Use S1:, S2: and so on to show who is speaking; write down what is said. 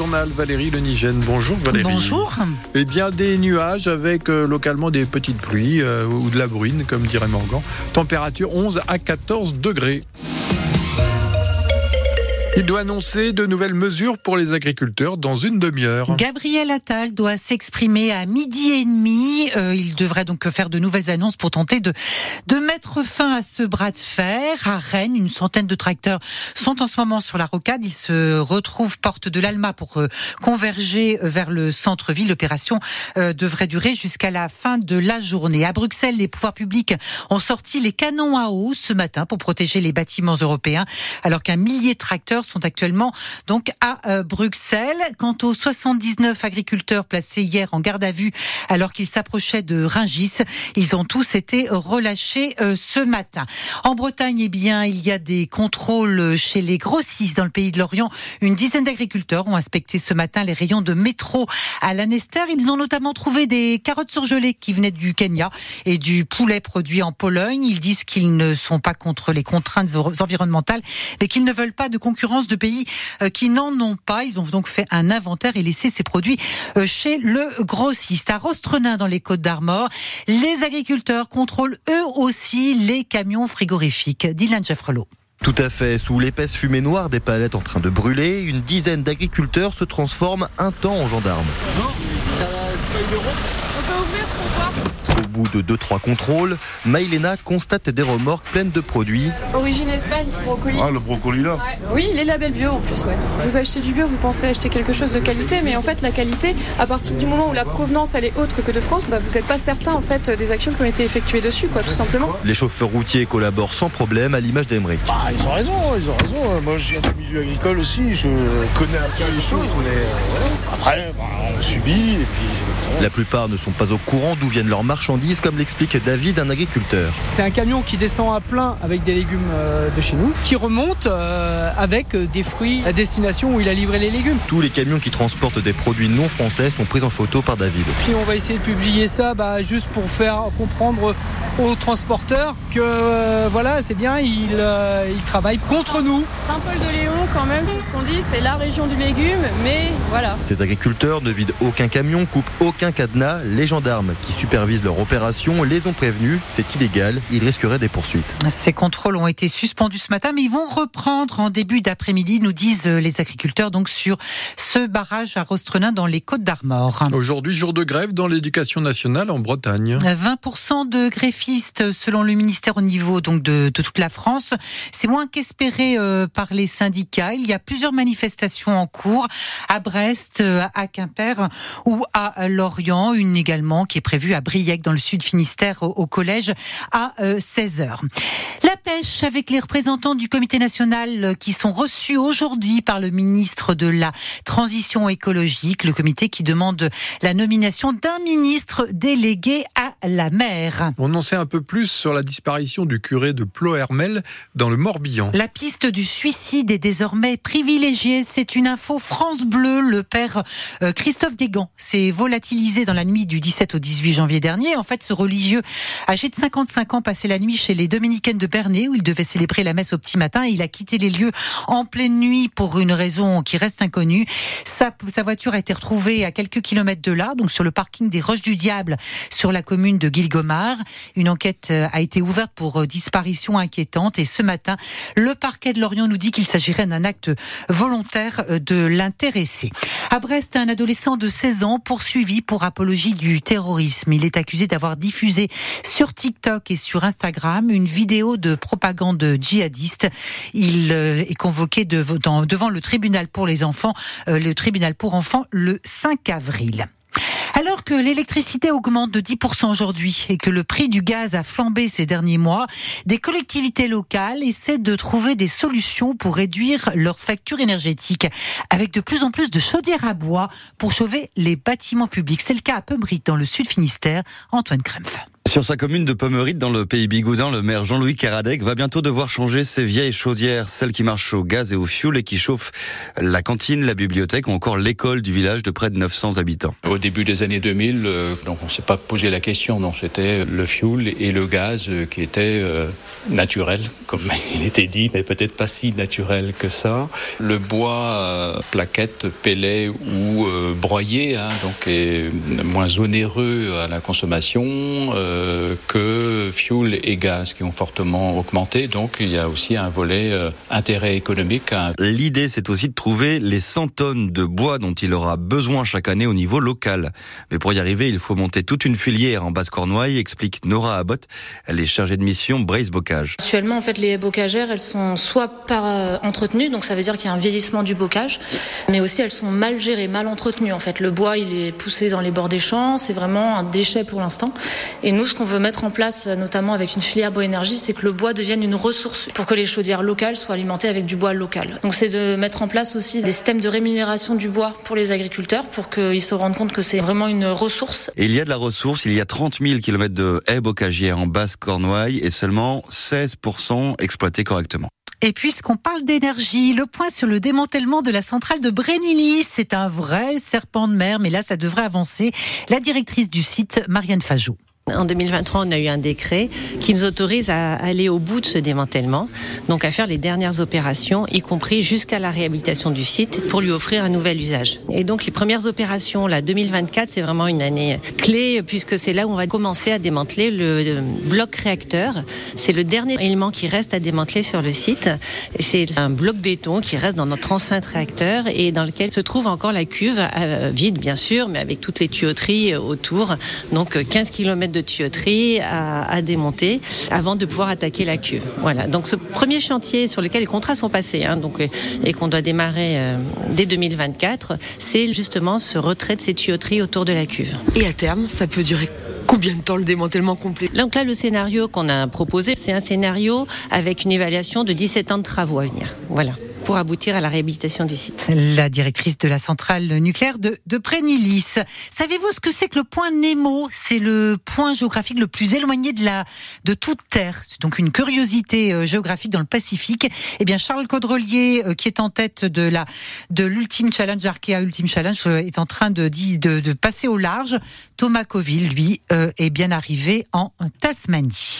S1: journal, Valérie Lenigène. Bonjour Valérie.
S2: Bonjour.
S1: Eh bien, des nuages avec euh, localement des petites pluies euh, ou de la bruine, comme dirait Morgan. Température 11 à 14 degrés. Il doit annoncer de nouvelles mesures pour les agriculteurs dans une demi-heure.
S2: Gabriel Attal doit s'exprimer à midi et demi. Euh, il devrait donc faire de nouvelles annonces pour tenter de, de mettre fin à ce bras de fer. À Rennes, une centaine de tracteurs sont en ce moment sur la rocade. Ils se retrouvent porte de l'Alma pour euh, converger vers le centre-ville. L'opération euh, devrait durer jusqu'à la fin de la journée. À Bruxelles, les pouvoirs publics ont sorti les canons à eau ce matin pour protéger les bâtiments européens, alors qu'un millier de tracteurs sont actuellement donc à euh, Bruxelles. Quant aux 79 agriculteurs placés hier en garde à vue alors qu'ils s'approchaient de Ringis, ils ont tous été relâchés euh, ce matin. En Bretagne, eh bien, il y a des contrôles chez les grossistes dans le pays de l'Orient. Une dizaine d'agriculteurs ont inspecté ce matin les rayons de métro à Lanester. Ils ont notamment trouvé des carottes surgelées qui venaient du Kenya et du poulet produit en Pologne. Ils disent qu'ils ne sont pas contre les contraintes environnementales, mais qu'ils ne veulent pas de concurrence de pays euh, qui n'en ont pas. Ils ont donc fait un inventaire et laissé ces produits euh, chez le grossiste. À Rostrenin, dans les Côtes d'Armor, les agriculteurs contrôlent eux aussi les camions frigorifiques. Dylan Jeffrelot.
S3: Tout à fait. Sous l'épaisse fumée noire des palettes en train de brûler, une dizaine d'agriculteurs se transforment un temps en gendarmes.
S4: On peut ouvrir pour voir
S3: Au bout de 2-3 contrôles, Maïlena constate des remorques pleines de produits.
S4: Origine Espagne, brocoli.
S5: Ah, le brocoli là
S4: Ouais. Oui, les labels bio en plus, ouais. Vous achetez du bio, vous pensez acheter quelque chose de qualité, mais en fait, la qualité, à partir du moment où la provenance elle est autre que de France, bah, vous n'êtes pas certain en fait des actions qui ont été effectuées dessus, quoi, tout simplement.
S3: Les chauffeurs routiers collaborent sans problème à l'image d'Emeric.
S5: Ah, ils ont raison, ils ont raison. Moi, je viens du milieu agricole aussi, je connais un peu les choses, mais euh. Après, bah, subit, et puis c'est comme ça.
S3: La plupart ne sont pas au courant d'où viennent leurs marchandises, comme l'explique David, un agriculteur.
S6: C'est un camion qui descend à plein avec des légumes euh, de chez nous, qui remonte euh, avec euh, des fruits à destination où il a livré les légumes.
S3: Tous les camions qui transportent des produits non français sont pris en photo par David.
S6: Puis on va essayer de publier ça bah, juste pour faire comprendre aux transporteurs que euh, voilà, c'est bien, ils, euh, ils travaillent contre nous.
S4: Saint-Paul-de-Léon, quand même, c'est ce qu'on dit, c'est la région du légume, mais voilà.
S3: Ces agriculteurs ne aucun camion, coupent aucun cadenas. Les gendarmes qui supervisent leur opération les ont prévenus. C'est illégal, ils risqueraient des poursuites.
S2: Ces contrôles ont été suspendus ce matin, mais ils vont reprendre en début d'après-midi, nous disent les agriculteurs, donc sur ce barrage à Rostrenin dans les Côtes d'Armor.
S1: Aujourd'hui, jour de grève dans l'éducation nationale en Bretagne.
S2: 20% de greffistes selon le ministère au niveau donc de, de toute la France. C'est moins qu'espéré euh, par les syndicats. Il y a plusieurs manifestations en cours à Brest, euh, à Quimper ou à Lorient. Une également qui est prévue à Briec dans le sud Finistère au, au collège à 16h. La pêche avec les représentants du comité national euh, qui sont reçus aujourd'hui par le ministre de la Transition écologique, le comité qui demande la nomination d'un ministre délégué à la mer.
S1: On en sait un peu plus sur la disparition du curé de Plohermel dans le Morbihan.
S2: La piste du suicide est désormais privilégiée. C'est une info France Bleu. Le père euh, Christophe Guégan s'est volatilisé dans la nuit du 17 au 18 janvier dernier. En fait, ce religieux âgé de 55 ans passait la nuit chez les dominicaines de Bernay où il devait célébrer la messe au petit matin. Il a quitté les lieux en pleine nuit pour une raison qui reste inconnue. Sa, voiture a été retrouvée à quelques kilomètres de là, donc sur le parking des Roches du Diable, sur la commune de Guilgomar. Une enquête euh, a été ouverte pour euh, disparition inquiétante et ce matin, le parquet de Lorient nous dit qu'il s'agirait d'un acte volontaire euh, de l'intéressé. À Brest, un adolescent de 16 ans poursuivi pour apologie du terrorisme. Il est accusé d'avoir diffusé sur TikTok et sur Instagram une vidéo de propagande djihadiste. Il est convoqué devant le tribunal pour les enfants, euh, le tribunal pour enfants, le 5 avril. Alors que l'électricité augmente de 10% aujourd'hui et que le prix du gaz a flambé ces derniers mois, des collectivités locales essaient de trouver des solutions pour réduire leurs factures énergétiques avec de plus en plus de chaudières à bois pour chauffer les bâtiments publics. C'est le cas à Peumbric dans le sud Finistère. Antoine Krempf.
S7: Sur sa commune de Pommery, dans le pays bigoudin, le maire Jean-Louis Caradec va bientôt devoir changer ses vieilles chaudières, celles qui marchent au gaz et au fioul et qui chauffent la cantine, la bibliothèque ou encore l'école du village de près de 900 habitants.
S8: Au début des années 2000, euh, donc on s'est pas posé la question, non, c'était le fioul et le gaz euh, qui étaient euh, naturels, comme il était dit, mais peut-être pas si naturel que ça. Le bois, plaquette, pellet ou broyé, hein, donc est moins onéreux à la consommation. Euh, que fuel et gaz qui ont fortement augmenté. Donc il y a aussi un volet euh, intérêt économique.
S7: L'idée, c'est aussi de trouver les 100 tonnes de bois dont il aura besoin chaque année au niveau local. Mais pour y arriver, il faut monter toute une filière en Basse-Cornouaille, explique Nora Abbott. Elle est chargée de mission Brace Bocage.
S9: Actuellement, en fait, les bocagères, elles sont soit pas euh, entretenues, donc ça veut dire qu'il y a un vieillissement du bocage, mais aussi elles sont mal gérées, mal entretenues. En fait, le bois, il est poussé dans les bords des champs, c'est vraiment un déchet pour l'instant. Et nous, ce qu'on veut mettre en place, notamment avec une filière Boénergie, c'est que le bois devienne une ressource pour que les chaudières locales soient alimentées avec du bois local. Donc c'est de mettre en place aussi des systèmes de rémunération du bois pour les agriculteurs pour qu'ils se rendent compte que c'est vraiment une ressource.
S7: Et il y a de la ressource, il y a 30 000 km de haies bocagières en Basse-Cornouaille et seulement 16% exploités correctement.
S2: Et puisqu'on parle d'énergie, le point sur le démantèlement de la centrale de Brénilis, c'est un vrai serpent de mer, mais là ça devrait avancer. La directrice du site, Marianne Fajou.
S10: En 2023, on a eu un décret qui nous autorise à aller au bout de ce démantèlement, donc à faire les dernières opérations, y compris jusqu'à la réhabilitation du site pour lui offrir un nouvel usage. Et donc les premières opérations, là, 2024, c'est vraiment une année clé puisque c'est là où on va commencer à démanteler le bloc réacteur. C'est le dernier élément qui reste à démanteler sur le site. C'est un bloc béton qui reste dans notre enceinte réacteur et dans lequel se trouve encore la cuve, euh, vide bien sûr, mais avec toutes les tuyauteries autour. Donc 15 km de tuyauterie à, démonter avant de pouvoir attaquer la cuve. Voilà. Donc ce premier chantier sur lequel les contrats sont passés, hein, donc et qu'on doit démarrer euh, dès 2024, c'est justement ce retrait de ces tuyauteries autour de la cuve.
S11: Et à terme, ça peut durer Combien de temps le démantèlement complet?
S10: Donc là, le scénario qu'on a proposé, c'est un scénario avec une évaluation de 17 ans de travaux à venir. Voilà pour aboutir à la réhabilitation du site.
S2: La directrice de la centrale nucléaire de, de Prénilis. Savez-vous ce que c'est que le point Nemo? C'est le point géographique le plus éloigné de la de toute Terre. C'est donc une curiosité euh, géographique dans le Pacifique. Eh bien, Charles Caudrelier, euh, qui est en tête de la de l'Ultime Challenge, Arkea Ultime Challenge, euh, est en train de, de, de passer au large. Thomas Coville, lui, est bien arrivé en Tasmanie.